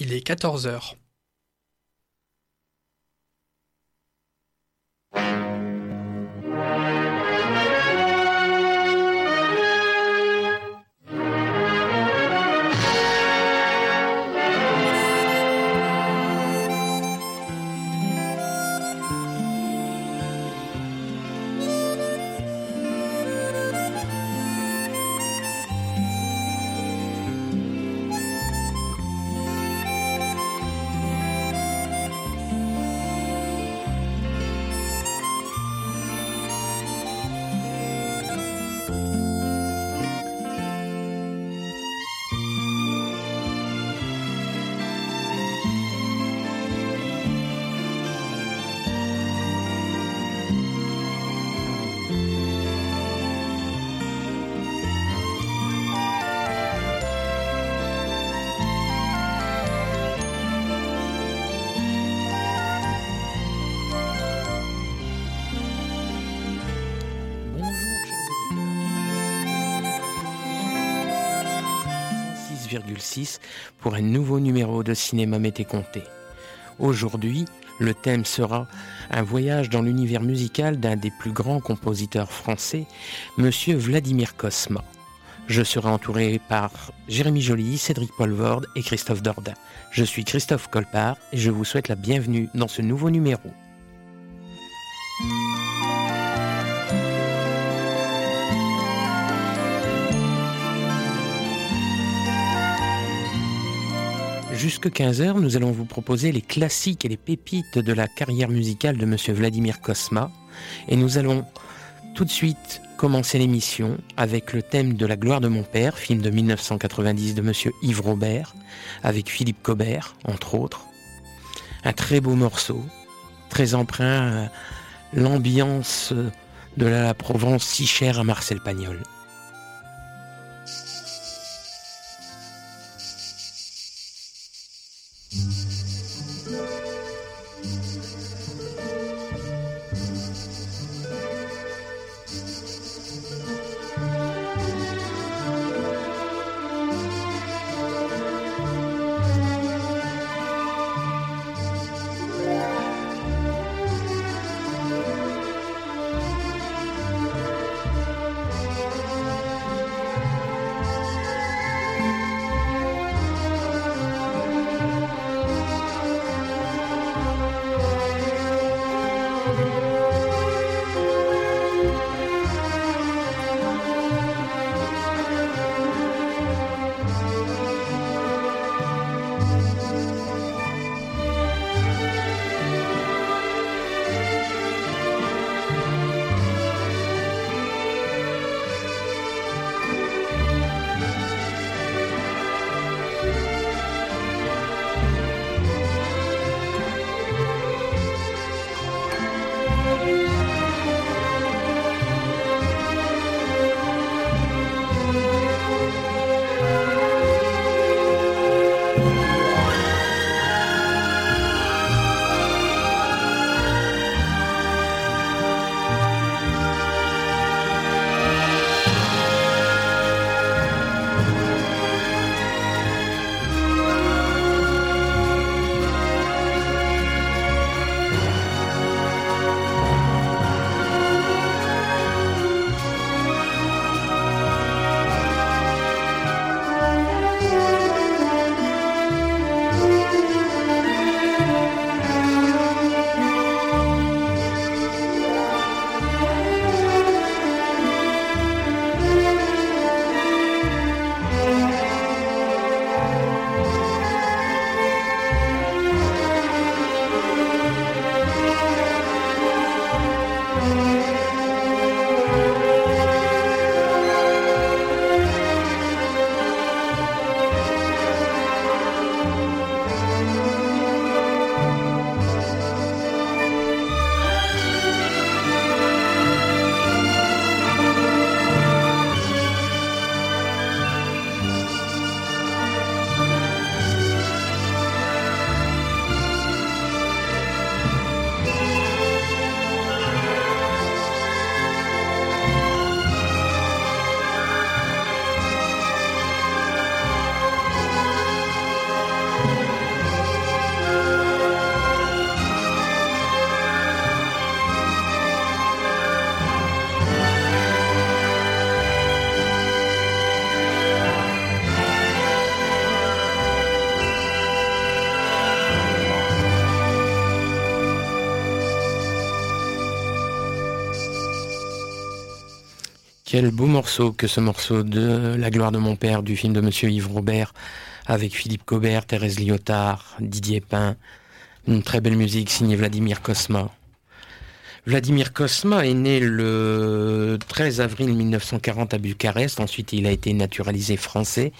Il est 14 heures. Pour un nouveau numéro de Cinéma Mété Comté. Aujourd'hui, le thème sera un voyage dans l'univers musical d'un des plus grands compositeurs français, Monsieur Vladimir Kosma. Je serai entouré par Jérémy Joly, Cédric Polvord et Christophe Dordain. Je suis Christophe Colpart et je vous souhaite la bienvenue dans ce nouveau numéro. Jusque 15h, nous allons vous proposer les classiques et les pépites de la carrière musicale de Monsieur Vladimir Kosma. Et nous allons tout de suite commencer l'émission avec le thème de La gloire de mon père, film de 1990 de Monsieur Yves Robert, avec Philippe Cobert, entre autres. Un très beau morceau, très empreint à l'ambiance de la Provence si chère à Marcel Pagnol. Quel beau morceau que ce morceau de La gloire de mon père du film de Monsieur Yves Robert avec Philippe Cobert, Thérèse Lyotard, Didier Pain. Une très belle musique signée Vladimir Kosma. Vladimir Kosma est né le 13 avril 1940 à Bucarest. Ensuite, il a été naturalisé français.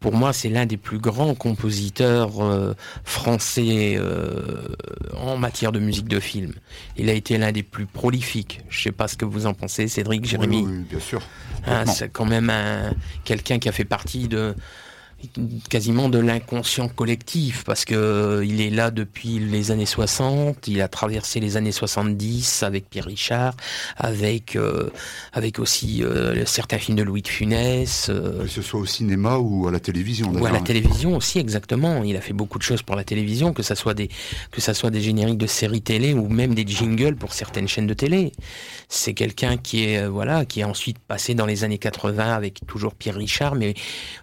Pour moi, c'est l'un des plus grands compositeurs euh, français euh, en matière de musique de film. Il a été l'un des plus prolifiques. Je ne sais pas ce que vous en pensez, Cédric, Jérémy. Oui, bien sûr. Hein, c'est quand même quelqu'un qui a fait partie de quasiment de l'inconscient collectif parce que euh, il est là depuis les années 60, il a traversé les années 70 avec Pierre Richard, avec euh, avec aussi euh, certains films de Louis de Funès. que ce soit au cinéma ou à la télévision. Ou à la télévision aussi exactement. Il a fait beaucoup de choses pour la télévision, que ça soit des que ça soit des génériques de séries télé ou même des jingles pour certaines chaînes de télé. C'est quelqu'un qui est voilà qui est ensuite passé dans les années 80 avec toujours Pierre Richard, mais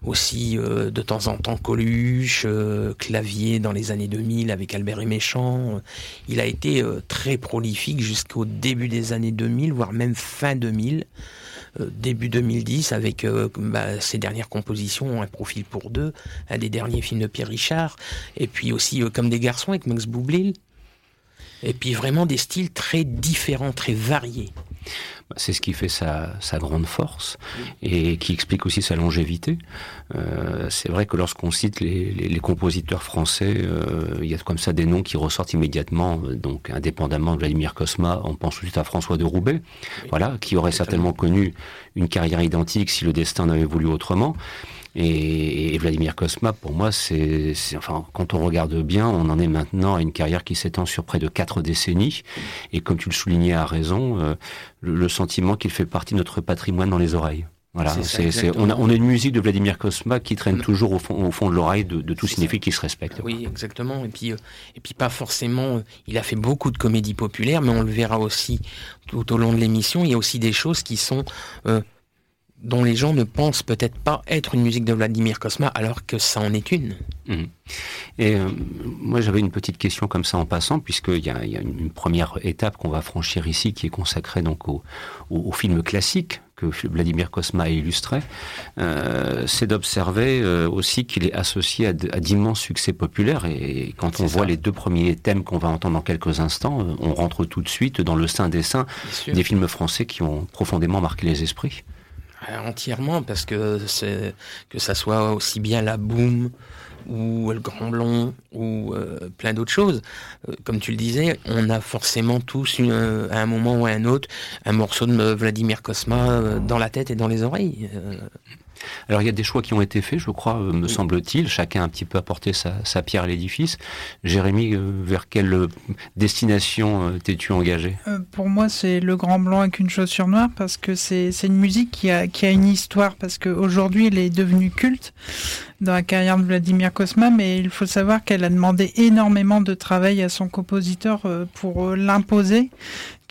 aussi de temps en temps Coluche, euh, Clavier dans les années 2000 avec Albert et Méchant. Il a été euh, très prolifique jusqu'au début des années 2000, voire même fin 2000. Euh, début 2010 avec bah, ses dernières compositions, Un profil pour deux, un des derniers films de Pierre Richard, et puis aussi Comme des garçons avec Max Boublil, et puis vraiment des styles très différents, très variés. Bah, c'est ce qui fait sa, grande force et qui explique aussi sa longévité. Euh, c'est vrai que lorsqu'on cite les, compositeurs français, euh, il y a comme ça des noms qui ressortent immédiatement. Donc, indépendamment de Vladimir Kosma, on pense tout de suite à François de Roubaix, voilà, qui aurait certainement connu une carrière identique si le destin n'avait voulu autrement. Et, Vladimir Kosma, pour moi, c'est, enfin, quand on regarde bien, on en est maintenant à une carrière qui s'étend sur près de quatre décennies. Et comme tu le soulignais à raison, euh, le, sentiment qu'il fait partie de notre patrimoine dans les oreilles. Voilà, c'est, on, a, on a une musique de Vladimir Kosma qui traîne toujours au fond, au fond de l'oreille de, de tout cinéphile qui se respecte. Oui, exactement. Et puis, euh, et puis pas forcément. Euh, il a fait beaucoup de comédies populaires, mais on le verra aussi tout au long de l'émission. Il y a aussi des choses qui sont dont les gens ne pensent peut-être pas être une musique de Vladimir Kosma alors que ça en est une. Mhm. Et euh, moi j'avais une petite question comme ça en passant puisqu'il y a, y a une, première étape qu'on va franchir ici qui est consacrée donc au, au, film classique que Vladimir Kosma a illustré, euh, c'est d'observer euh, aussi qu'il est associé à, d'immenses succès populaires. Et quand on voit les deux premiers thèmes qu'on va entendre dans quelques instants, on rentre tout de suite dans le sein des saints des films français qui ont profondément marqué les esprits. Euh, entièrement, parce que c'est que ça soit aussi bien la boom ou le grand blond ou euh, plein d'autres choses. Euh, comme tu le disais, on a forcément tous à un moment ou à un autre un morceau de Vladimir Kosma dans la tête et dans les oreilles. Alors il y a des choix qui ont été faits, je crois, euh, me semble-t-il. Chacun a un petit peu apporté sa, pierre à l'édifice. Jérémy, euh, vers quelle euh, destination t'es-tu engagé? Pour moi, c'est Le Grand Blanc avec une chaussure noire parce que c'est une musique qui a, qui a une histoire, parce qu'aujourd'hui, elle est devenue culte dans la carrière de Vladimir Kosma, mais il faut savoir qu'elle a demandé énormément de travail à son compositeur pour l'imposer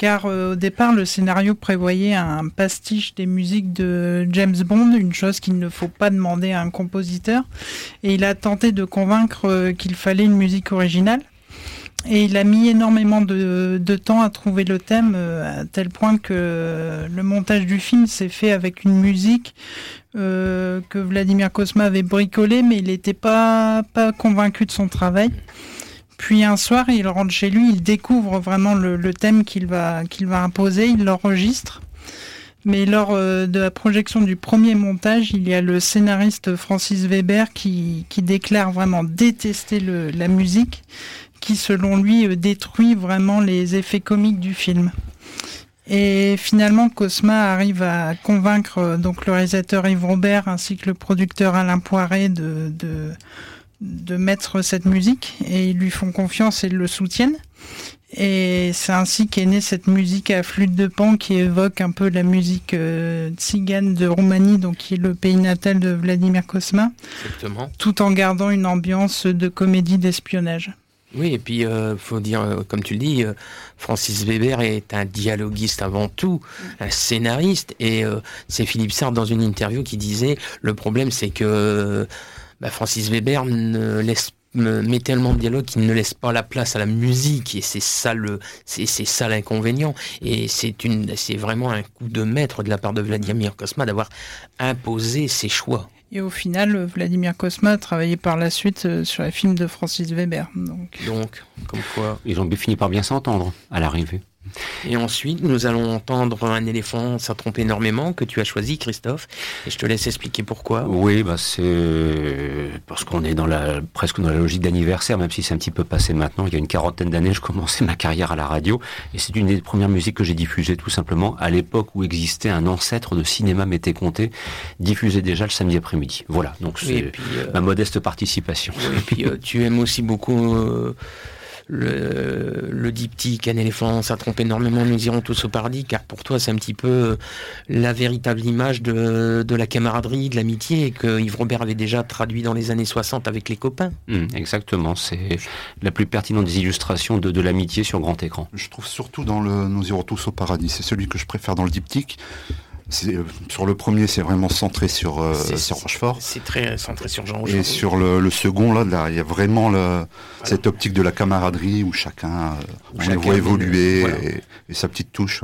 car euh, au départ le scénario prévoyait un pastiche des musiques de James Bond, une chose qu'il ne faut pas demander à un compositeur, et il a tenté de convaincre euh, qu'il fallait une musique originale. Et il a mis énormément de, temps à trouver le thème, euh, à tel point que le montage du film s'est fait avec une musique que Vladimir Kosma avait bricolée, mais il n'était pas, pas convaincu de son travail. Puis un soir, il rentre chez lui, il découvre vraiment le, thème qu'il va, qu'il va imposer, il l'enregistre. Mais lors euh, de la projection du premier montage, il y a le scénariste Francis Weber qui, qui déclare vraiment détester la musique, qui selon lui euh, détruit vraiment les effets comiques du film. Et finalement, Cosma arrive à convaincre euh, donc le réalisateur Yves Robert ainsi que le producteur Alain Poiret de, de de mettre cette musique et ils lui font confiance et le soutiennent. Et c'est ainsi qu'est née cette musique à flûte de pan qui évoque un peu la musique euh, tzigane de Roumanie, donc qui est le pays natal de Vladimir Kosma. Tout en gardant une ambiance de comédie d'espionnage. Oui, et puis il euh, faut dire, euh, comme tu le dis, Francis Weber est un dialoguiste avant tout, un scénariste, et c'est Philippe Sartre dans une interview qui disait le problème c'est que bah, Francis Weber met tellement de dialogue qu'il ne laisse pas la place à la musique et c'est ça le c'est ça l'inconvénient et c'est une c'est vraiment un coup de maître de la part de Vladimir Kosma d'avoir imposé ses choix. Et au final, Vladimir Kosma a travaillé par la suite euh, sur les films de Francis Weber. Donc, donc comme quoi. Ils ont fini par bien s'entendre à l'arrivée. Et ensuite, nous allons entendre un éléphant, ça trompe énormément, que tu as choisi, Christophe. Et je te laisse expliquer pourquoi. Oui, bah c'est parce qu'on est dans la presque dans la logique d'anniversaire, même si c'est un petit peu passé maintenant. Il y a une quarantaine d'années, je commençais ma carrière à la radio, et c'est une des premières musiques que j'ai diffusées, tout simplement, à l'époque où existait un ancêtre de cinéma Mété Comté, diffusé déjà le samedi après-midi. Voilà, donc c'est euh, ma modeste participation. et puis euh, tu aimes aussi beaucoup. Euh, le, le diptyque Un éléphant, ça trompe énormément, nous irons tous au paradis, car pour toi c'est un petit peu la véritable image de, la camaraderie, de l'amitié, que Yves Robert avait déjà traduit dans les années 60 avec les copains. Hum, exactement, c'est la plus pertinente des illustrations de, de l'amitié sur grand écran. Je trouve surtout dans le Nous irons tous au paradis, c'est celui que je préfère dans le diptyque. Euh, sur le premier, c'est vraiment centré sur, euh, sur Rochefort. C'est très centré sur Jean Rochefort. Et sur le, second, là, il y a vraiment le, cette optique de la camaraderie où chacun, euh, on voit évoluer et, sa petite touche.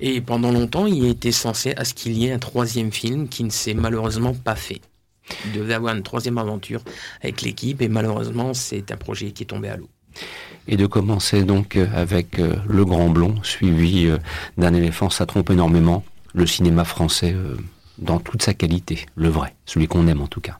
Et pendant longtemps, il était censé à ce qu'il y ait un troisième film qui ne s'est malheureusement pas fait. Il devait avoir une troisième aventure avec l'équipe et malheureusement, c'est un projet qui est tombé à l'eau et de commencer donc euh, avec euh, Le Grand Blond, suivi euh, d'un éléphant, ça trompe énormément, le cinéma français dans toute sa qualité, le vrai, celui qu'on aime en tout cas.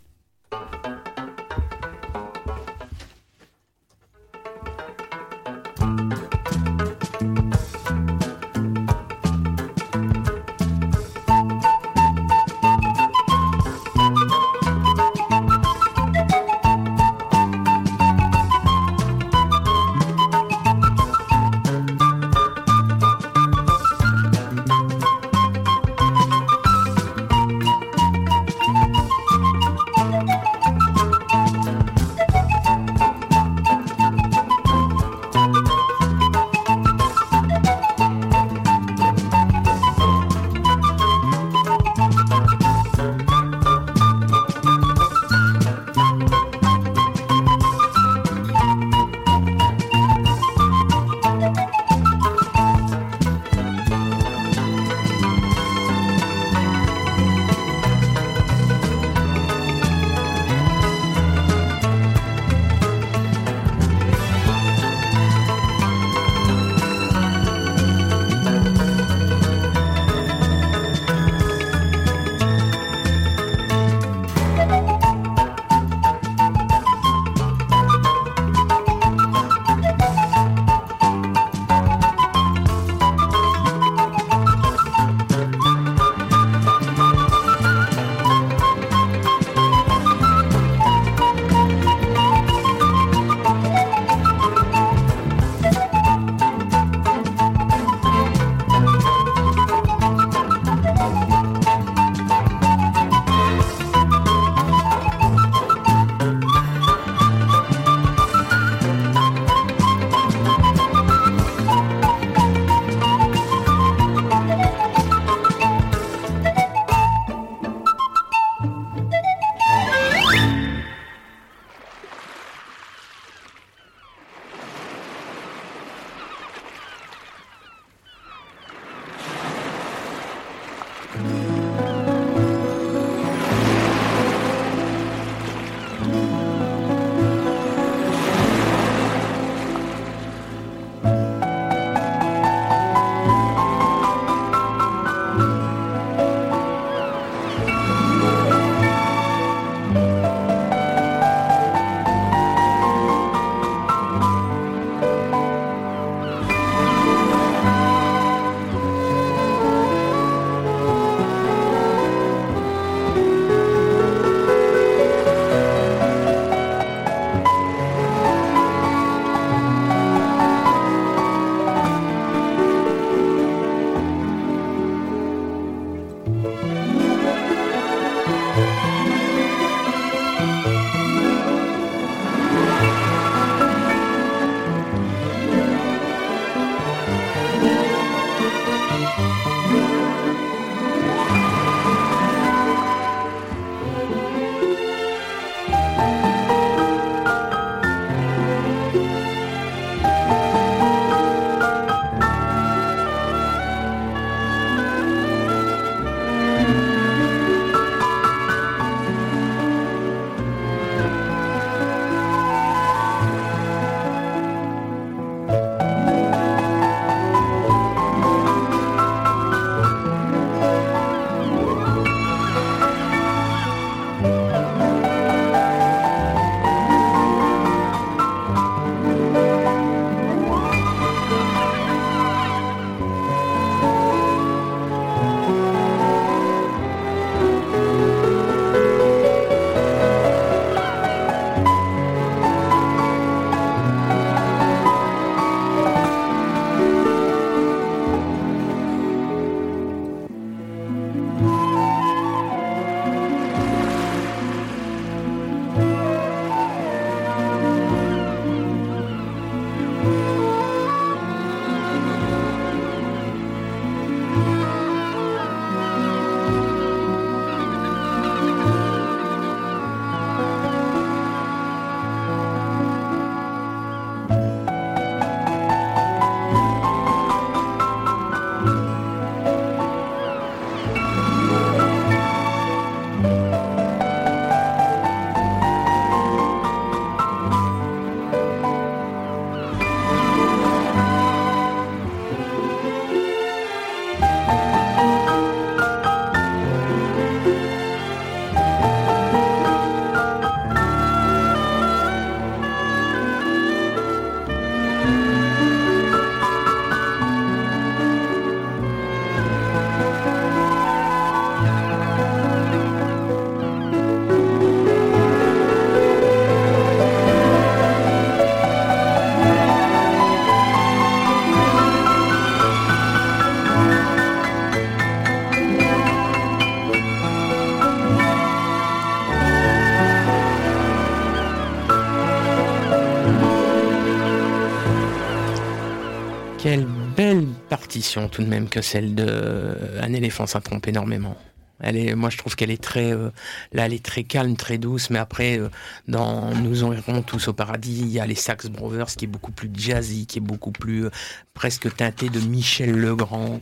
Tout de même que celle de Un éléphant, ça trompe énormément. Elle est, moi, je trouve qu'elle est très, euh, là, elle est très calme, très douce. Mais après, euh, dans Nous en irons tous au paradis, il y a les Sax Brothers qui est beaucoup plus jazzy, qui est beaucoup plus euh, presque teinté de Michel Legrand.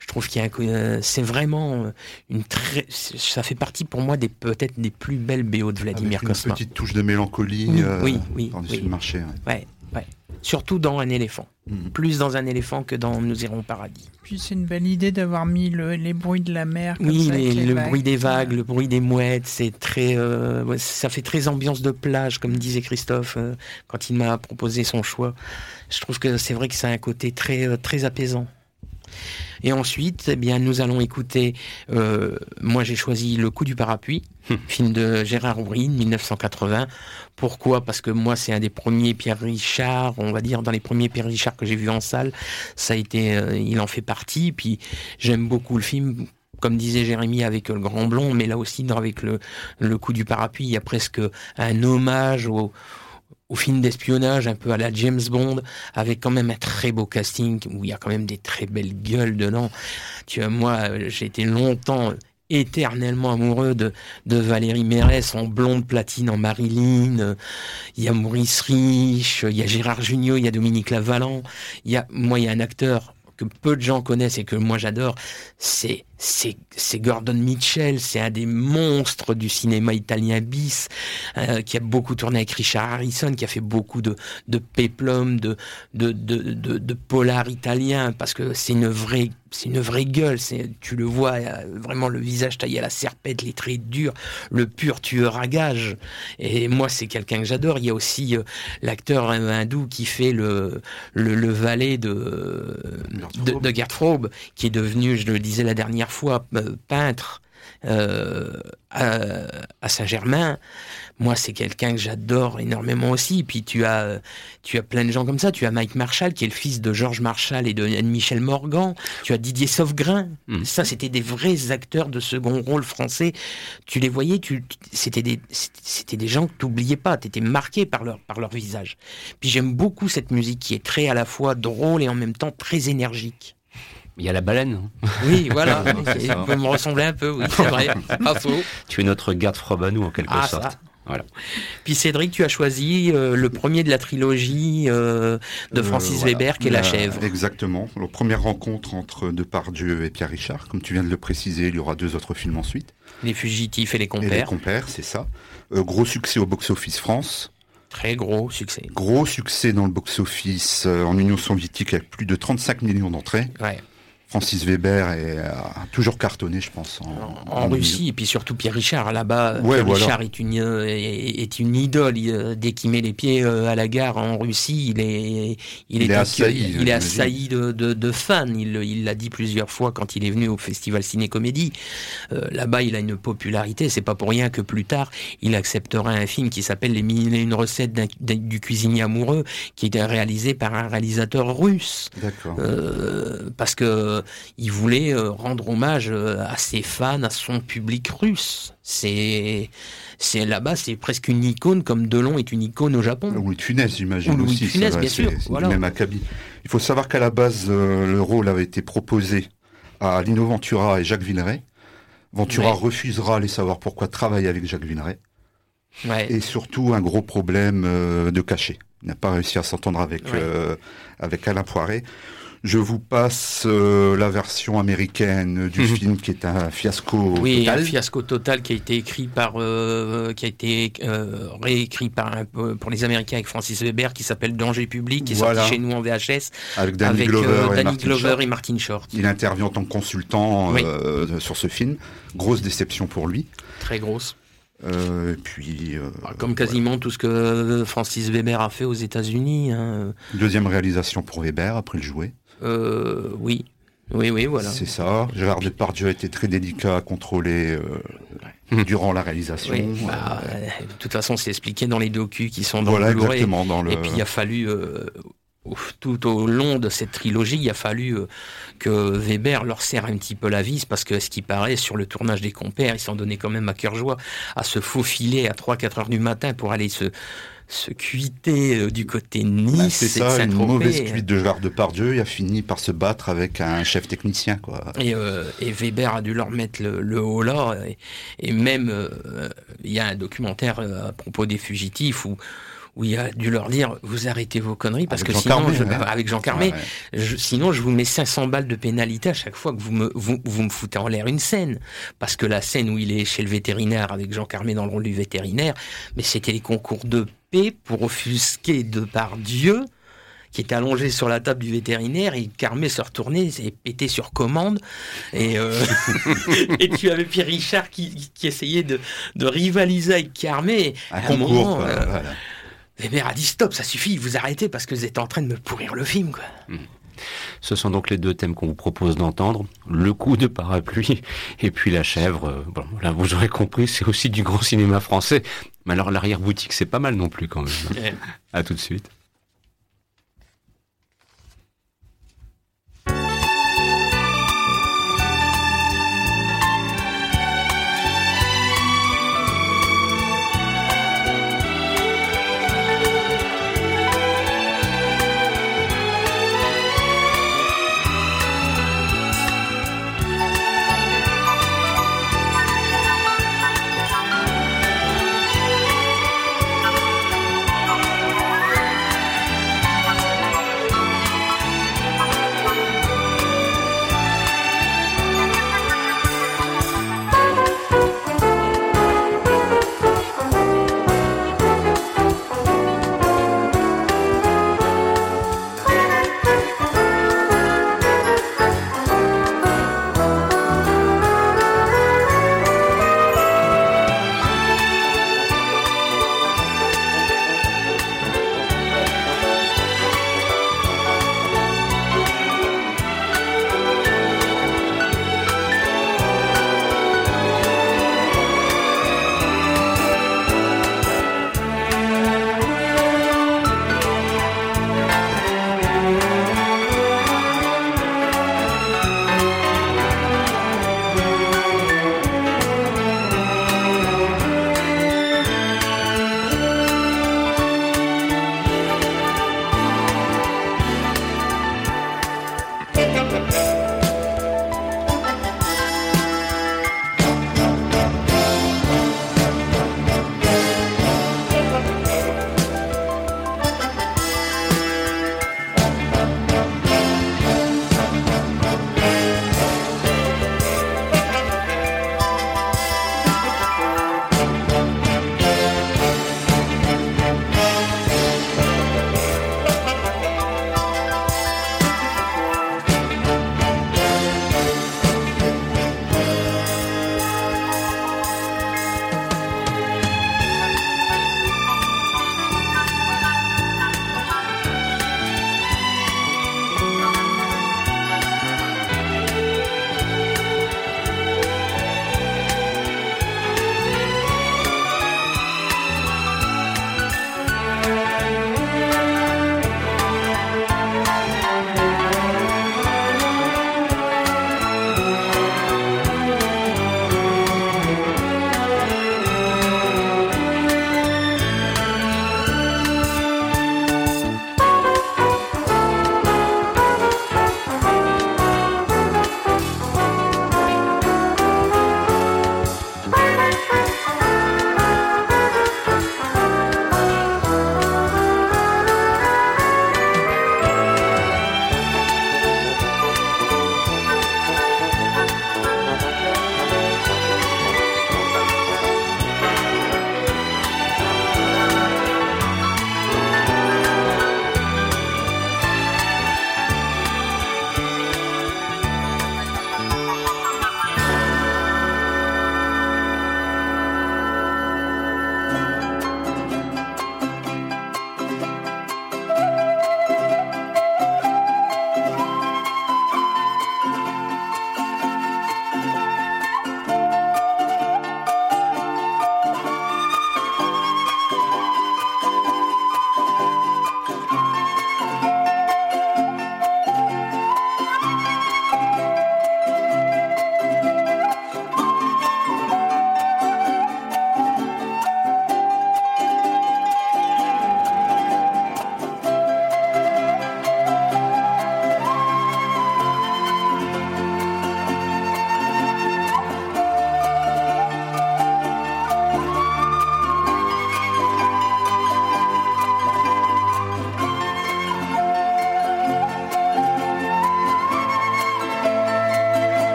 Je trouve qu'il y a, c'est vraiment une très, ça fait partie pour moi des peut-être des plus belles BO de Vladimir Avec une petite touche de mélancolie. Oui, oui, oui, oui. marché. Ouais, ouais surtout dans un éléphant. Mhm. Plus dans un éléphant que dans Nous irons au paradis. Puis c'est une belle idée d'avoir mis les bruits de la mer. oui, le bruit des vagues, le bruit des mouettes, c'est très, euh, ça fait très ambiance de plage, comme disait Christophe euh, quand il m'a proposé son choix. Je trouve que c'est vrai que ça a un côté très, euh, très apaisant. Et ensuite, eh bien, nous allons écouter. Euh, moi, j'ai choisi Le coup du parapluie, hum. film de Gérard Aubry, 1980. Pourquoi? Parce que moi, c'est un des premiers Pierre Richard, on va dire, dans les premiers Pierre Richard que j'ai vu en salle. Ça a été, euh, il en fait partie. Puis j'aime beaucoup le film comme disait Jérémy avec le Grand Blond, mais là aussi avec le, le coup du parapluie, il y a presque un hommage au, au film d'espionnage un peu à la James Bond avec quand même un très beau casting où il y a quand même des très belles gueules dedans. Tu vois, moi, j'ai été longtemps éternellement amoureux de, de Valérie Mérès en blonde platine en Marilyn. Il y a Maurice Rich, il y a Gérard Jugnot, il y a Dominique Lavalan. Il y a, moi, il y a un acteur que peu de gens connaissent et que moi j'adore, c'est c'est Gordon Mitchell, c'est un des monstres du cinéma italien bis, euh, qui a beaucoup tourné avec Richard Harrison, qui a fait beaucoup de, de péplum, de, de, de, de polar italien, parce que c'est une vraie c'est une vraie gueule. C'est, tu le vois, vraiment le visage taillé à la serpette, les traits durs, le pur tueur à gage. Et moi, c'est quelqu'un que j'adore. Il y a aussi euh, l'acteur hindou qui fait le, le, valet de, de, de Frobe, qui est devenu, je le disais la dernière fois, euh, peintre. Euh, à, Saint-Germain, moi c'est quelqu'un que j'adore énormément aussi. Puis tu as tu as plein de gens comme ça. Tu as Mike Marshall qui est le fils de Georges Marshall et de Michel Morgan. Tu as Didier Sauvegrin. Hmm. Ça c'était des vrais acteurs de second rôle français. Tu les voyais, tu c'était des c'était des gens que tu n'oubliais pas. Tu étais marqué par leur par leur visage. Puis j'aime beaucoup cette musique qui est très à la fois drôle et en même temps très énergique. Il y a la baleine. Hein. Oui, voilà. Il peut me ressembler un peu, oui, c'est vrai. Pas faux. Tu es notre garde Frobanou en quelque ah, sorte. Voilà. Puis Cédric, tu as choisi euh, le premier de la trilogie euh, de Francis euh, Weber, qui est La Chèvre. Exactement. La première rencontre entre Depardieu et Pierre Richard. Comme tu viens de le préciser, il y aura deux autres films ensuite. Les Fugitifs et Les Compères. Et les Compères, c'est ça. gros succès au box-office France. Très gros succès. Gros succès dans le box-office en Union soviétique avec plus de 35 millions d'entrées. Ouais. Francis Weber est, a toujours cartonné, je pense. En, Russie, et puis surtout Pierre Richard. Là-bas, Pierre Richard est une, est, une idole. dès qu'il met les pieds euh, à la gare en Russie, il est, il, est, assailli, il est assailli de, de, de, fans. Il l'a dit plusieurs fois quand il est venu au Festival Ciné-Comédie. Euh, là-bas, il a une popularité. C'est pas pour rien que plus tard, il acceptera un film qui s'appelle Les mille et une recettes du cuisinier amoureux, qui est réalisé par un réalisateur russe. D'accord. Euh, parce que il voulait euh, rendre hommage euh, à ses fans, à son public russe. C'est c'est là-bas, c'est presque une icône comme Delon est une icône au Japon. De Funès, j'imagine Louis aussi. Funès, bien sûr. Même acabit. Il faut savoir qu'à la base, euh, le rôle avait été proposé à Lino Ventura et Jacques Villeray. Ventura refusera, allez savoir pourquoi, travailler avec Jacques Villeray. Et surtout un gros problème de cachet. Il n'a pas réussi à s'entendre avec avec Alain Poiret. Je vous passe euh, la version américaine du mhm. film qui est un fiasco oui, total. un fiasco total qui a été écrit par, euh, qui a été euh, réécrit par pour les Américains avec Francis Weber, qui s'appelle Danger public, qui est sorti chez nous en VHS avec Danny Glover, et, Martin Short. Il intervient en tant que consultant sur ce film. Grosse déception pour lui. Très grosse. Euh, puis, bah, Comme quasiment tout ce que Francis Weber a fait aux États-Unis. Hein. Deuxième réalisation pour Weber après le jouet. Euh, oui. Oui, oui, voilà. C'est ça. Gérard Depardieu a été très délicat à contrôler euh, durant la réalisation. Bah, de toute façon, c'est expliqué dans les docus qui sont dans le Blu-ray. Et puis il a fallu tout au long de cette trilogie, il a fallu euh, que Weber leur serre un petit peu la vis parce que, ce qui paraît, sur le tournage des compères, ils s'en donnaient quand même à cœur joie à se faufiler à 3-4 heures du matin pour aller se, se cuiter euh, du côté Nice. Bah, c'est ça, une mauvaise cuite de Gérard Depardieu. Il a fini par se battre avec un chef technicien. Quoi. Et, euh, Weber a dû leur mettre le, haut là. Et, même, il y a un documentaire à propos des fugitifs où où il a dû leur dire vous arrêtez vos conneries parce que sinon avec Jean Carmé sinon je vous mets 500 balles de pénalité à chaque fois que vous me vous, me foutez en l'air une scène parce que la scène où il est chez le vétérinaire avec Jean Carmé dans le rôle du vétérinaire mais c'était les concours de pour offusquer de par Dieu qui était allongé sur la table du vétérinaire et Carmé se retournait et pétait sur commande. Et, euh, et tu avais Pierre Richard qui, qui essayait de, de, rivaliser avec Carmé. Un, concours, euh, voilà. Weber a dit stop, ça suffit, vous arrêtez parce que vous êtes en train de me pourrir le film. Quoi. Hmm. Ce sont donc les deux thèmes qu'on vous propose d'entendre, le coup de parapluie et puis la chèvre. Bon, là vous aurez compris, c'est aussi du grand cinéma français. Mais alors l'arrière-boutique, c'est pas mal non plus quand même. à tout de suite.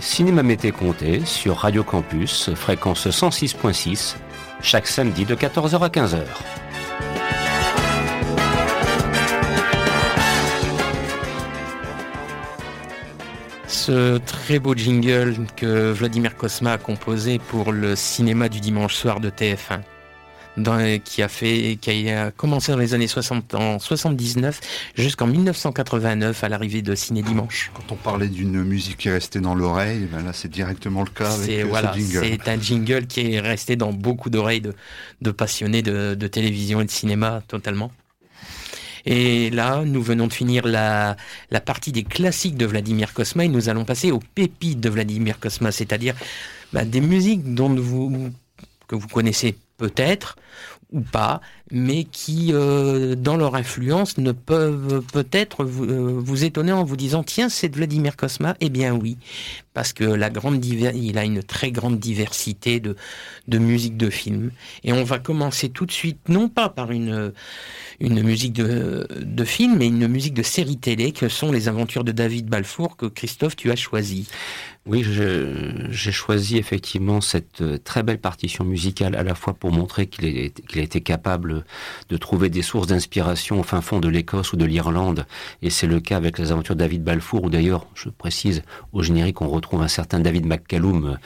Cinéma Mété Comté sur Radio Campus, fréquence 106.6, chaque samedi de 14h à 15h. Ce très beau jingle que Vladimir Kosma a composé pour le cinéma du dimanche soir de TF1 qui a fait, qui a commencé dans les années 60, en 79 jusqu'en 1989 à l'arrivée de Ciné Dimanche. Quand on parlait d'une musique qui est restée dans l'oreille, ben là c'est directement le cas avec euh, voilà, ce jingle. C'est un jingle qui est resté dans beaucoup d'oreilles de, passionnés de, télévision et de cinéma totalement. Et là, nous venons de finir la, la partie des classiques de Vladimir Kosma et nous allons passer aux pépites de Vladimir Kosma, c'est-à-dire bah, des musiques dont vous, que vous connaissez peut-être ou pas, mais qui, euh, dans leur influence, ne peuvent peut-être vous, euh, vous, étonner en vous disant tiens, c'est Vladimir Kosma. Eh bien oui, parce que la grande il a une très grande diversité de, de musique de film. Et on va commencer tout de suite, non pas par une, une musique de, film, mais une musique de série télé que sont les aventures de David Balfour que Christophe, tu as choisi. Oui, j'ai choisi effectivement cette euh, très belle partition musicale à la fois pour montrer qu'il a été capable de trouver des sources d'inspiration au fin fond de l'Écosse ou de l'Irlande, et c'est le cas avec les aventures de David Balfour, où d'ailleurs, je précise, au générique, on retrouve un certain David McCallum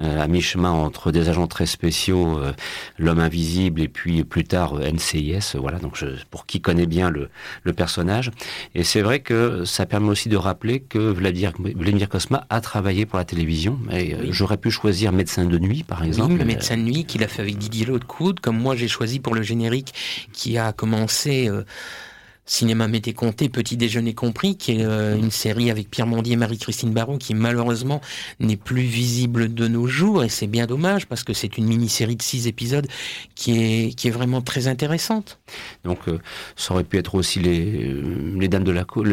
euh, à mi-chemin entre des agents très spéciaux, euh, l'homme invisible, et puis plus tard NCIS, voilà, donc je, pour qui connaît bien le, le personnage. Et c'est vrai que ça permet aussi de rappeler que Vladimir, Vladimir Kosma a travaillé pour la télévision. Et euh, J'aurais pu choisir Médecin de nuit, par exemple. Oui, le Médecin de nuit qu'il a fait avec Didier Lodecoud, comme moi j'ai choisi pour le générique qui a commencé... Euh, Cinéma Mété Comté, Petit Déjeuner compris, qui est euh, une série avec Pierre Mondier et Marie-Christine Baron, qui malheureusement n'est plus visible de nos jours, et c'est bien dommage, parce que c'est une mini-série de six épisodes qui est, qui est vraiment très intéressante. Donc, euh, ça aurait pu être aussi les, euh, les Dames de la Côte,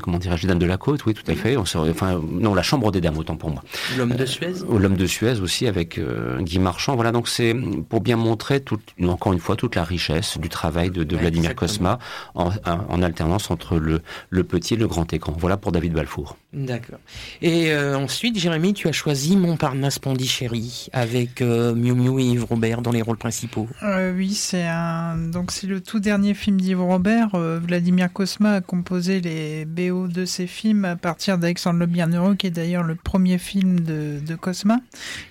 comment dirais-je, les Dames de la Côte, oui, tout à fait. On enfin, non, la Chambre des Dames, autant pour moi. L'Homme de Suez L'Homme de Suez aussi, avec Guy Marchand. Voilà, donc c'est pour bien montrer, encore une fois, toute la richesse du travail de, Vladimir Kosma en, en alternance entre le, le petit et le grand écran. Voilà pour David Balfour. D'accord. Et euh, ensuite, Jérémy, tu as choisi Montparnasse Pondichéry avec euh, Miu Miu et Yves Robert dans les rôles principaux. Euh, oui, c'est un donc c'est le tout dernier film d'Yves Robert. Vladimir Kosma a composé les BO de ses films à partir d'Alexandre le Bienheureux, qui est d'ailleurs le premier film de, Cosma.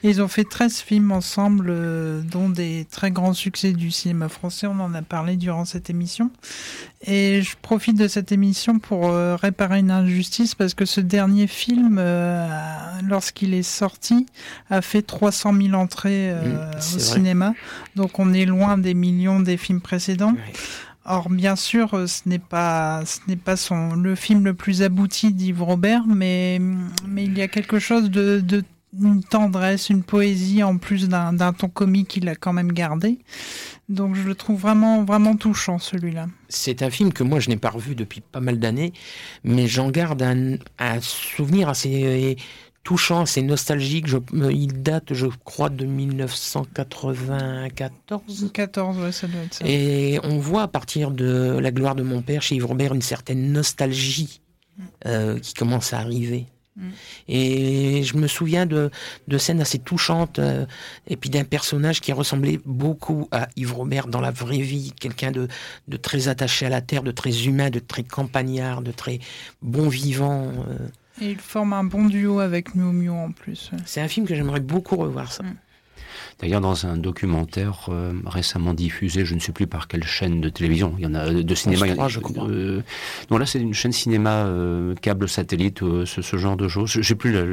ils ont fait 13 films ensemble, dont des très grands succès du cinéma français. On en a parlé durant cette émission. Et je profite de cette émission pour euh, réparer une injustice parce que ce dernier film, euh, lorsqu'il est sorti, a fait 300 000 entrées euh, mmh, au cinéma. Donc on est loin des millions des films précédents. Or, bien sûr, ce n'est pas, ce n'est pas son, le film le plus abouti d'Yves Robert, mais, mais il y a quelque chose de, de une tendresse, une poésie en plus d'un ton comique qu'il a quand même gardé. Donc je le trouve vraiment, vraiment touchant celui-là. C'est un film que moi je n'ai pas revu depuis pas mal d'années, mais j'en garde un, souvenir assez touchant, assez nostalgique. Je, euh, il date, je crois, de 1994. 14, ouais, ça doit être ça. Et on voit à partir de La gloire de mon père chez Yves Robert une certaine nostalgie euh, qui commence à arriver. Mm. Et je me souviens de, de scènes assez touchantes, euh, et puis d'un personnage qui ressemblait beaucoup à Yves Robert dans la vraie vie, quelqu'un de, de très attaché à la terre, de très humain, de très campagnard, de très bon vivant. Euh. Et il forme un bon duo avec Miu Miu en plus. C'est un film que j'aimerais beaucoup revoir, ça. Mm. D'ailleurs, dans un documentaire euh, récemment diffusé, je ne sais plus par quelle chaîne de télévision, il y en a de cinéma. je crois. Euh, non, là, c'est une chaîne cinéma euh, câble satellite, ce, ce, genre de choses. J'ai plus la,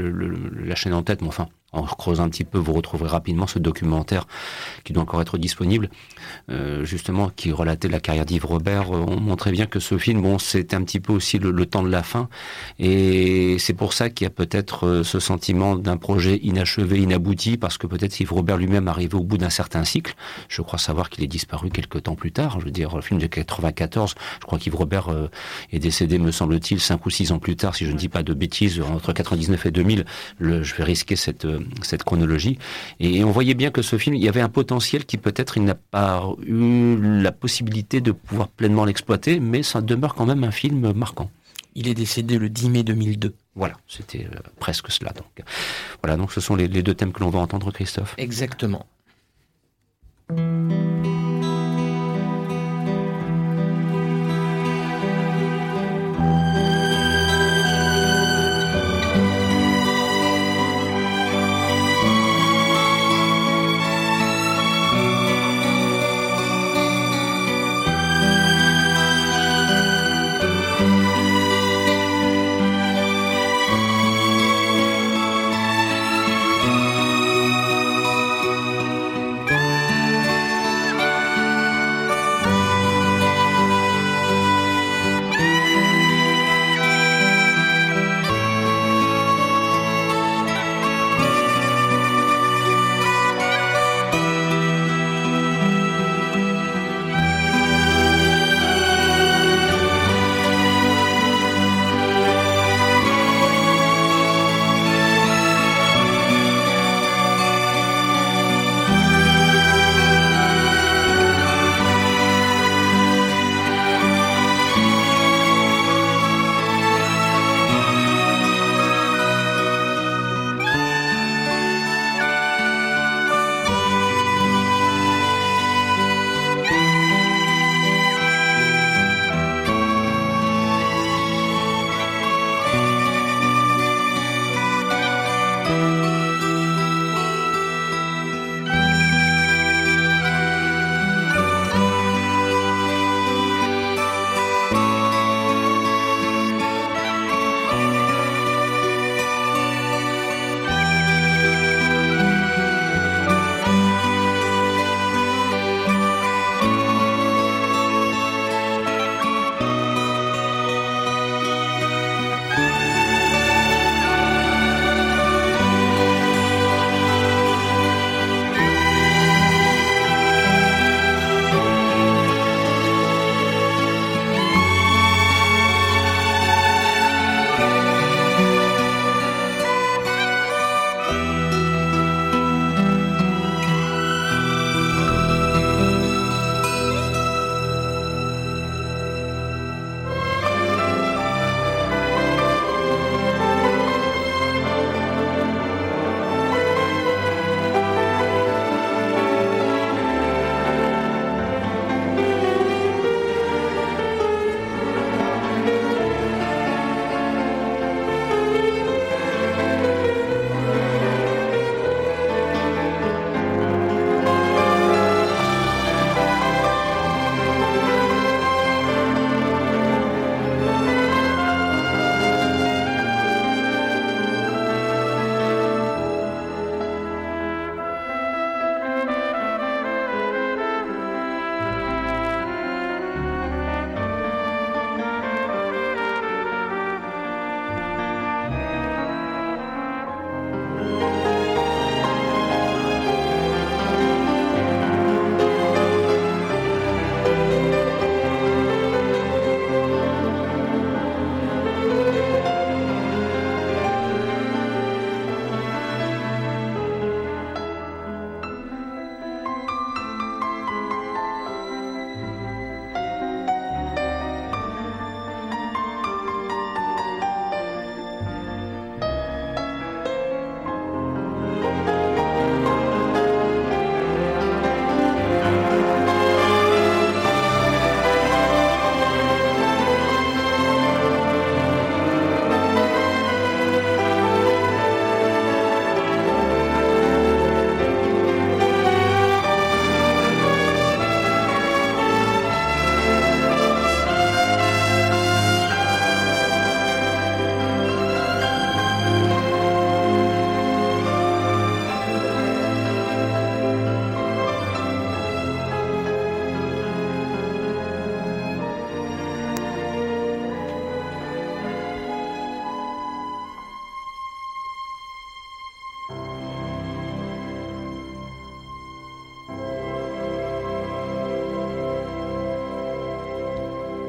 la, chaîne en tête, mais enfin, en creusant un petit peu, vous retrouverez rapidement ce documentaire qui doit encore être disponible, euh, justement, qui relatait la carrière d'Yves Robert. Euh, on montrait bien que ce film, bon, c'était un petit peu aussi le, temps de la fin, et c'est pour ça qu'il y a peut-être euh, ce sentiment d'un projet inachevé, inabouti, parce que peut-être Yves Robert lui-même arrivait au bout d'un certain cycle. Je crois savoir qu'il est disparu quelques temps plus tard. Je veux dire, le film de 94, je crois qu'Yves Robert est décédé, me semble-t-il, cinq ou six ans plus tard, si je ne dis pas de bêtises, entre 99 et 2000. Le, je vais risquer cette cette chronologie. Et on voyait bien que ce film, il y avait un potentiel qui peut-être il n'a pas eu la possibilité de pouvoir pleinement l'exploiter, mais ça demeure quand même un film marquant. Il est décédé le 10 mai 2002. Voilà, c'était presque cela. Donc, voilà, donc ce sont les, les deux thèmes que l'on va entendre, Christophe. Exactement.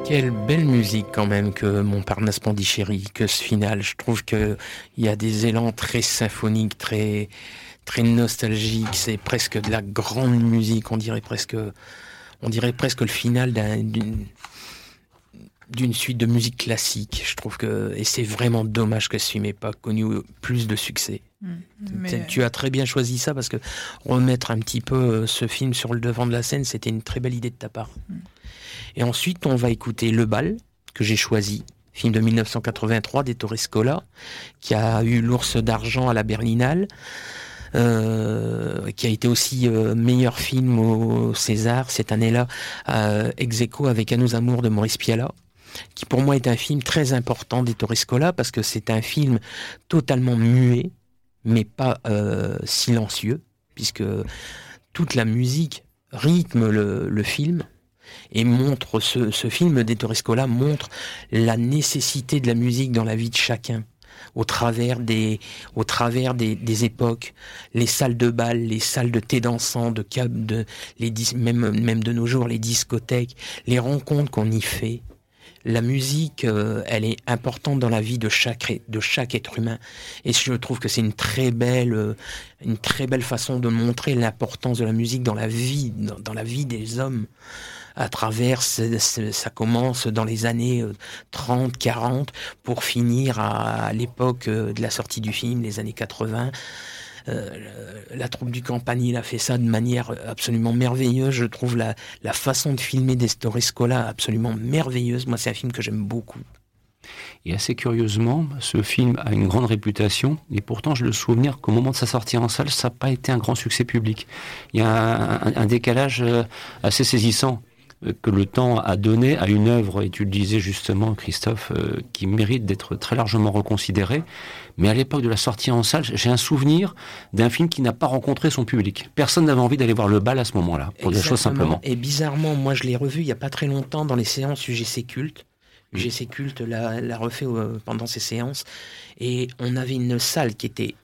Quelle belle musique quand même que Montparnasse Pondichéry, que ce final. Je trouve qu'il y a des élans très symphoniques, très, très nostalgiques. C'est presque de la grande musique. On dirait presque, on dirait presque le final d'une suite de musique classique. Je trouve que et c'est vraiment dommage que ce film n'ait pas connu plus de succès. Mm. Tu as très bien choisi ça parce que remettre un petit peu euh, ce film sur le devant de la scène, c'était une très belle idée de ta part. Et ensuite, on va écouter Le Bal que j'ai choisi, film de 1983 d'Ettore Scola, qui a eu l'Ours d'argent à la Berlinale. Euh, qui a été aussi euh, meilleur film au César cette année-là, ex avec À nos amours de Maurice Piala qui pour moi est un film très important d'Ettore Scola parce que c'est un film totalement muet, mais pas euh, silencieux, puisque toute la musique rythme le film et montre ce, film d'Ettorescola montre la nécessité de la musique dans la vie de chacun. Au travers des au travers des, époques les salles de bal les salles de thé dansant de cab de les même même de nos jours les discothèques les rencontres qu'on y fait. La musique, euh, elle est importante dans la vie de chaque de chaque être humain, et je trouve que c'est une très belle, euh, une très belle façon de montrer l'importance de la musique dans la vie, dans la vie des hommes à travers, ça commence dans les années 30, euh, 40, pour finir à, l'époque euh, de la sortie du film, les années 80. Euh, la troupe du Campanile a fait ça de manière absolument merveilleuse. Je trouve la, façon de filmer des Scola absolument merveilleuse. Moi, c'est un film que j'aime beaucoup. Et assez curieusement, ce film a une grande réputation, et pourtant, je le souvenir qu'au moment de sa sortie en salle, ça n'a pas été un grand succès public. Il y a un décalage assez saisissant que le temps a donné à une œuvre, et tu le disais justement, Christophe, euh, qui mérite d'être très largement reconsidérée. Mais à l'époque de la sortie en salle, j'ai un souvenir d'un film qui n'a pas rencontré son public. Personne n'avait envie d'aller voir le bal à ce moment-là, pour dire choses simplement. Et bizarrement, moi je l'ai revu il n'y a pas très longtemps dans les séances UGC Culte. UGC Culte l'a refait euh, pendant ces séances. Et on avait une salle qui était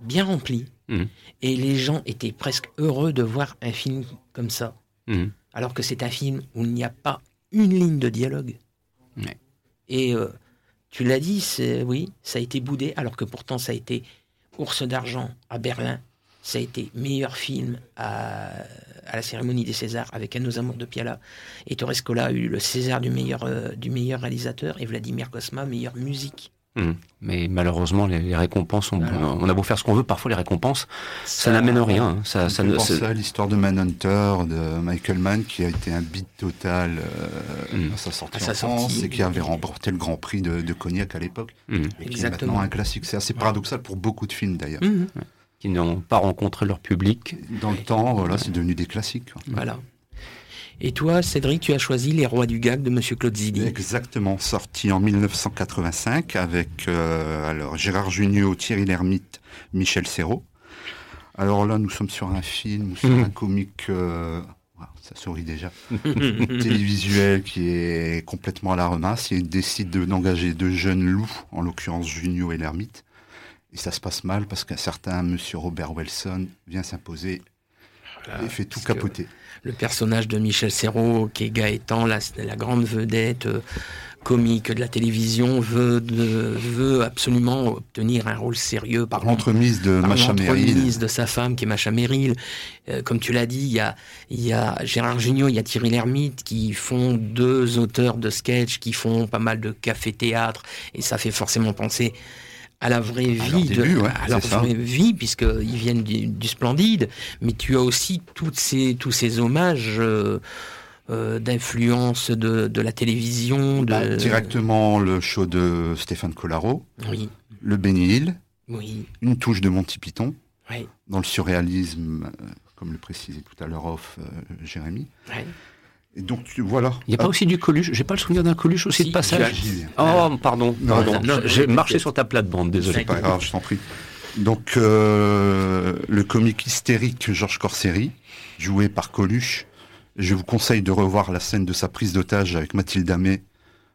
bien remplie. Mmh. Et les gens étaient presque heureux de voir un film comme ça. Mmh alors que c'est un film où il n'y a pas une ligne de dialogue. Et euh, tu l'as dit, oui, ça a été boudé, alors que pourtant ça a été Ours d'argent à Berlin, ça a été meilleur film à, la cérémonie des Césars avec À nos amours de Piala. Et Torres Cola a eu le César du meilleur, euh, du meilleur réalisateur et Vladimir Kosma, meilleure musique. Mmh. Mais malheureusement, les, récompenses, on, on, a beau faire ce qu'on veut, parfois les récompenses, ça, n'amène rien. Hein. Ça, ça à l'histoire de Manhunter de Michael Mann, qui a été un beat total euh, mmh. à sa sortie en France et qui avait remporté le Grand Prix de, Cognac à l'époque, mmh. et qui est maintenant un classique. C'est assez paradoxal pour beaucoup de films d'ailleurs. Qui n'ont pas rencontré leur public. Dans le temps, voilà, c'est devenu des classiques. Voilà. Et toi, Cédric, tu as choisi Les Rois du Gag de Monsieur Claude Zidi. Exactement, sorti en 1985 avec euh, alors Gérard Jugnot, Thierry Lhermitte, Michel Serrault. Alors là, nous sommes sur un film, sur un comique, euh, ça sourit déjà, télévisuel qui est complètement à la remasse. Il décide d'engager deux jeunes loups, en l'occurrence Junio et Lhermitte. Et ça se passe mal parce qu'un certain Monsieur Robert Wilson vient s'imposer et fait tout capoter le personnage de Michel Serrault, qui est Gaëtan, la, la grande vedette euh, comique de la télévision, veut, veut absolument obtenir un rôle sérieux par l'entremise de Macha Merrill. de sa femme qui est Macha Merrill. Euh, comme tu l'as dit, il y a, y a Gérard Jugnot, il y a Thierry Lhermitte qui font deux auteurs de sketch qui font pas mal de café-théâtre et ça fait forcément penser à la vraie vie, de, à leur vraie vie, puisqu'ils viennent du, splendide, mais tu as aussi toutes ces, tous ces hommages euh, euh, d'influence de, de, la télévision. De... Bah, directement le show de Stéphane Collaro, oui. le Bénil, oui. une touche de Monty Python, oui. dans le surréalisme, euh, comme le précisait tout à l'heure off Jérémy. Et donc voilà. Il n'y a pas aussi du Coluche? J'ai pas le souvenir d'un Coluche aussi de passage. Oh pardon, J'ai marché sur ta plate-bande, désolé. C'est pas grave, je t'en prie. Donc euh, le comique hystérique Georges Corseri, joué par Coluche. Je vous conseille de revoir la scène de sa prise d'otage avec Mathilde Amé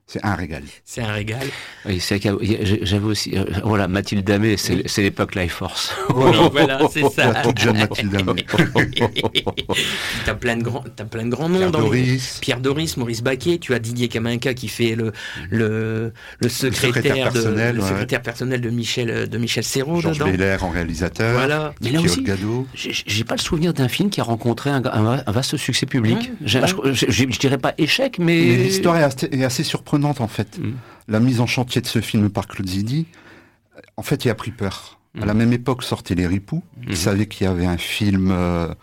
c'est un régal. C'est un régal. Oui, c'est j'avais aussi euh, voilà Mathilde Damé, c'est l'époque Life Force. Voilà, c'est ça. toute jeune Mathilde Damé. t'as plein de grands as plein de grands noms Pierre Doris. Pierre Doris, Maurice Baquet, tu as Didier Kaminka qui fait le le, le secrétaire, personnel, de, le secrétaire personnel de Michel de Michel Serrault Georges en réalisateur. Voilà. Mais là aussi, j'ai pas le souvenir d'un film qui a rencontré un, vaste succès public. je, dirais pas échec, mais, mais l'histoire est assez surprenante surprenante en fait. Mm. La mise en chantier de ce film par Claude Zidi, en fait, il a pris peur. À la mm. même époque sortaient Les Ripoux. Il mm-hmm. savait qu'il y avait un film euh,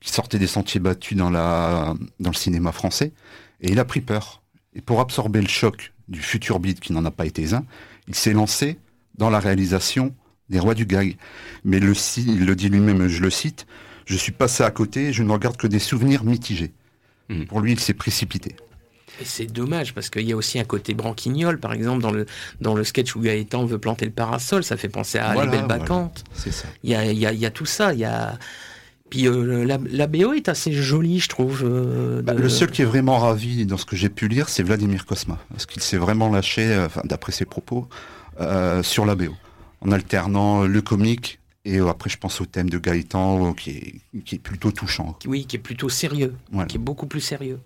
qui sortait des sentiers battus dans, la, dans le cinéma français. Et il a pris peur. Et pour absorber le choc du futur beat qui n'en a pas été un, il s'est lancé dans la réalisation des Rois du Gag. Mais le, il le dit lui-même, je le cite, je suis passé à côté, je ne regarde que des souvenirs mitigés. Mm. Pour lui, il s'est précipité. Et c'est dommage parce qu'il y a aussi un côté branquignol, par exemple dans le dans le sketch où Gaëtan veut planter le parasol, ça fait penser à voilà, Les Belles Bacchantes. c'est ça. Il y a, y, a, y a, tout ça. Il y a puis euh, la, la, BO est assez jolie, je trouve. Euh, bah, le seul qui est vraiment ravi dans ce que j'ai pu lire, c'est Vladimir Kosma, parce qu'il s'est vraiment lâché, euh, d'après ses propos, sur la BO, en alternant le comique et après, je pense au thème de Gaëtan, qui est, qui est plutôt touchant. Oui, qui est plutôt sérieux, qui est beaucoup plus sérieux.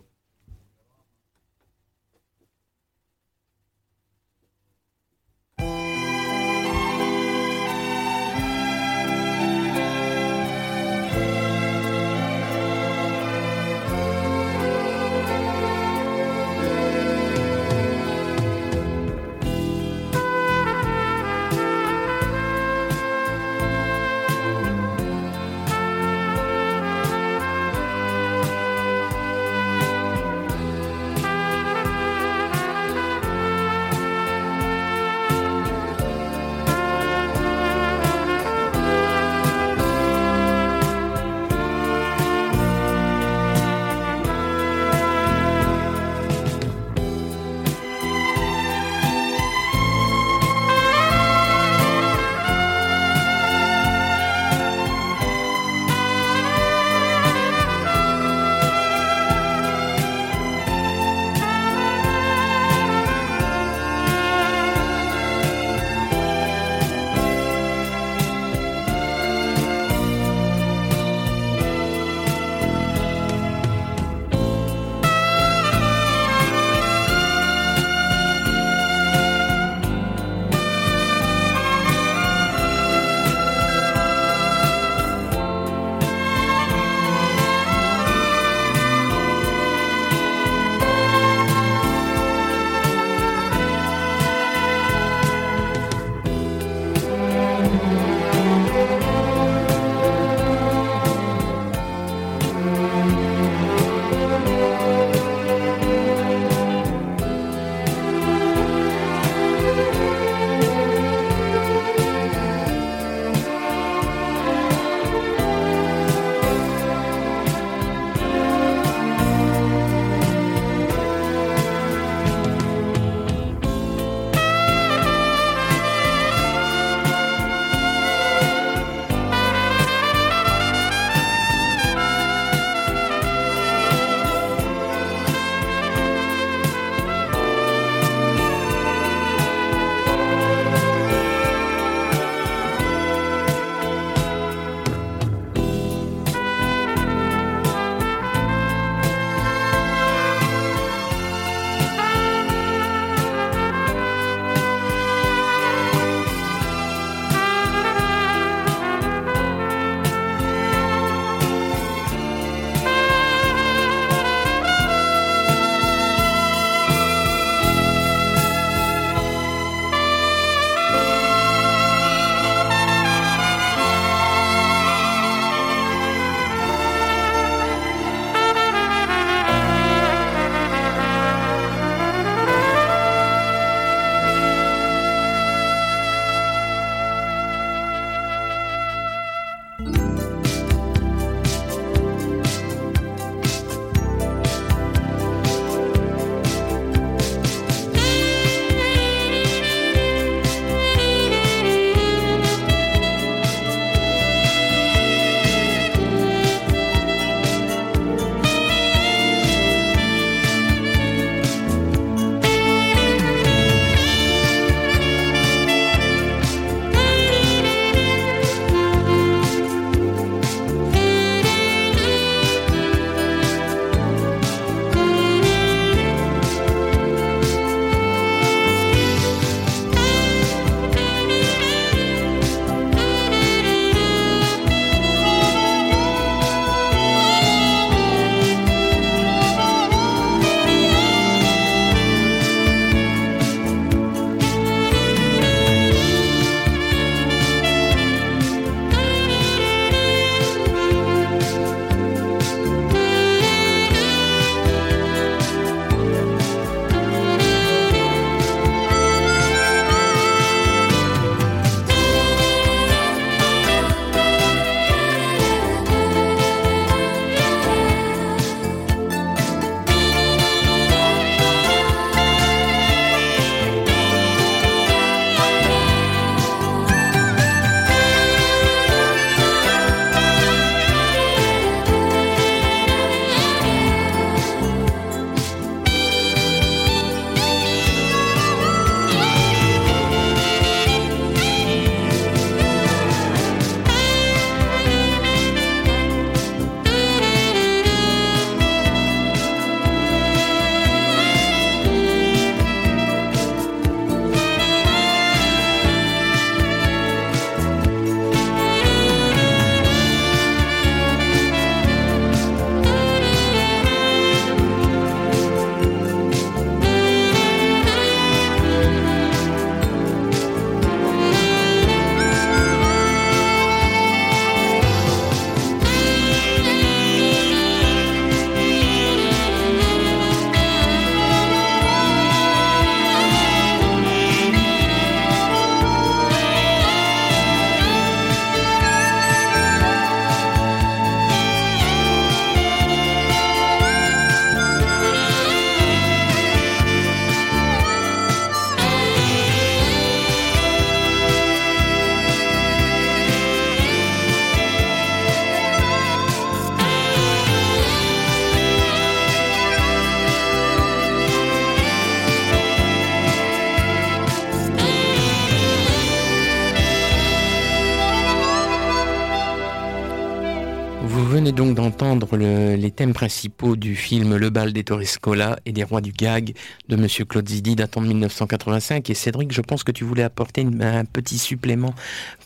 Les thèmes principaux du film Le bal des Torrescola et des rois du gag de Monsieur Claude Zidi datant de 1985. Et Cédric, je pense que tu voulais apporter un petit supplément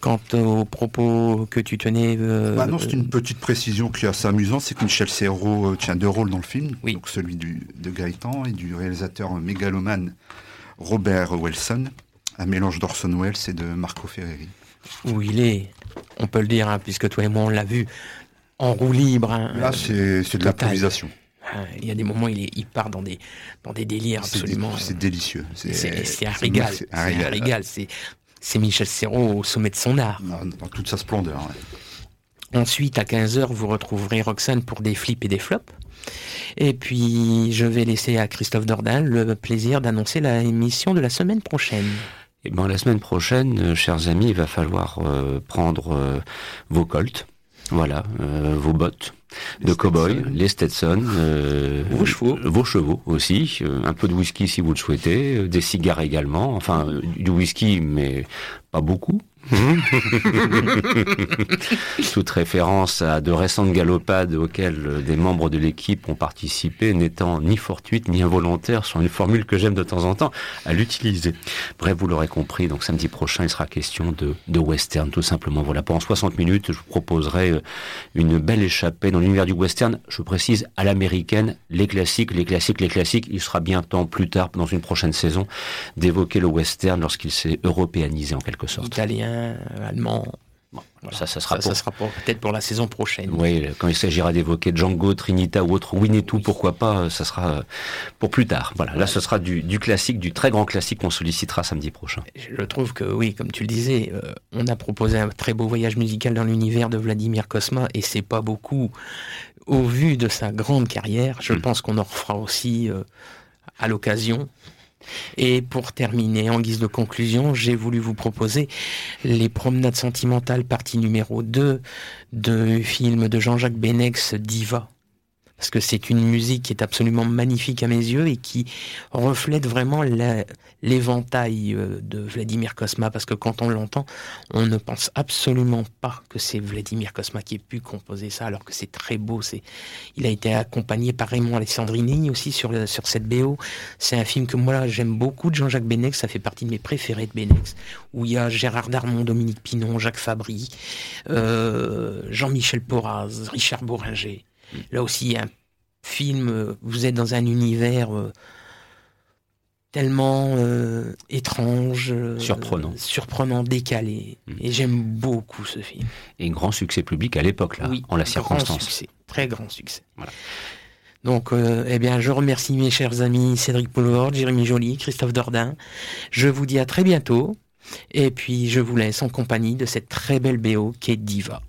quant aux propos que tu tenais. Euh, bah non, c'est une petite précision qui est assez amusante, c'est que Michel Serrault euh, tient deux rôles dans le film, oui. donc celui du, de Gaëtan et du réalisateur mégalomane Robert Wilson, un mélange d'Orson Welles et de Marco Ferreri. Où il est, on peut le dire, hein, puisque toi et moi on l'a vu, en roue libre. Hein, Là, c'est de l'improvisation. Il y a des moments, il, il part dans des, dans des délires absolument. C'est délicieux. C'est un régal. C'est un régal. C'est Michel Serrault au sommet de son art. Dans, toute sa splendeur. Ensuite, à 15h, vous retrouverez Roxane pour des flips et des flops. Et puis, je vais laisser à Christophe Dordain le plaisir d'annoncer la émission de la semaine prochaine. Et eh ben, la semaine prochaine, euh, chers amis, il va falloir euh, prendre euh, vos colts, voilà, vos bottes de cow-boy, les Stetson, vos chevaux, vos chevaux aussi, un peu de whisky si vous le souhaitez, des cigares également, enfin du whisky mais pas beaucoup, Toute référence à de récentes galopades auxquelles des membres de l'équipe ont participé, n'étant ni fortuite ni involontaire, sont une formule que j'aime de temps en temps à l'utiliser. Bref, vous l'aurez compris, donc samedi prochain, il sera question de, western, tout simplement. Voilà, pendant 60 minutes, je vous proposerai euh, une belle échappée dans l'univers du western, je précise, à l'américaine, les classiques, les classiques, les classiques. Il sera bien temps plus tard, dans une prochaine saison, d'évoquer le western lorsqu'il s'est européanisé en quelque sorte. Italien euh, allemand. Ça, ça sera, peut-être pour la saison prochaine. Oui, quand il s'agira d'évoquer Django, Trinita ou autre Winnetou, pourquoi pas, ça sera pour plus tard. Voilà, là, ce sera du, classique, du très grand classique qu'on sollicitera samedi prochain. Je trouve que, oui, comme tu le disais, euh, on a proposé un très beau voyage musical dans l'univers de Vladimir Kosma, et c'est pas beaucoup au vu de sa grande carrière. Je mm. pense qu'on en refera aussi euh, à l'occasion. Et pour terminer, en guise de conclusion, j'ai voulu vous proposer Les Promenades sentimentales, partie numéro 2 de film de Jean-Jacques Benex, Diva parce que c'est une musique qui est absolument magnifique à mes yeux et qui reflète vraiment l'éventail euh, de Vladimir Kosma, parce que quand on l'entend, on ne pense absolument pas que c'est Vladimir Kosma qui ait pu composer ça, alors que c'est très beau. Il a été accompagné par Raymond Alessandrini aussi sur, cette BO. C'est un film que moi j'aime beaucoup de Jean-Jacques Benex, ça fait partie de mes préférés de Benex, où il y a Gérard Darmon, Dominique Pinon, Jacques Fabry, euh, Jean-Michel Porraz, Richard Bourringer. Là aussi, un film, euh, vous êtes dans un univers euh, tellement euh, étrange, surprenant, surprenant, décalé. Mm. Et j'aime beaucoup ce film. Et grand succès public à l'époque, là, en la circonstance. Grand succès, très grand succès. Donc, eh bien, je remercie mes chers amis Cédric Poulvord, Jérémy Joly, Christophe Dordain. Je vous dis à très bientôt. Et puis, je vous laisse en compagnie de cette très belle BO qui est Diva.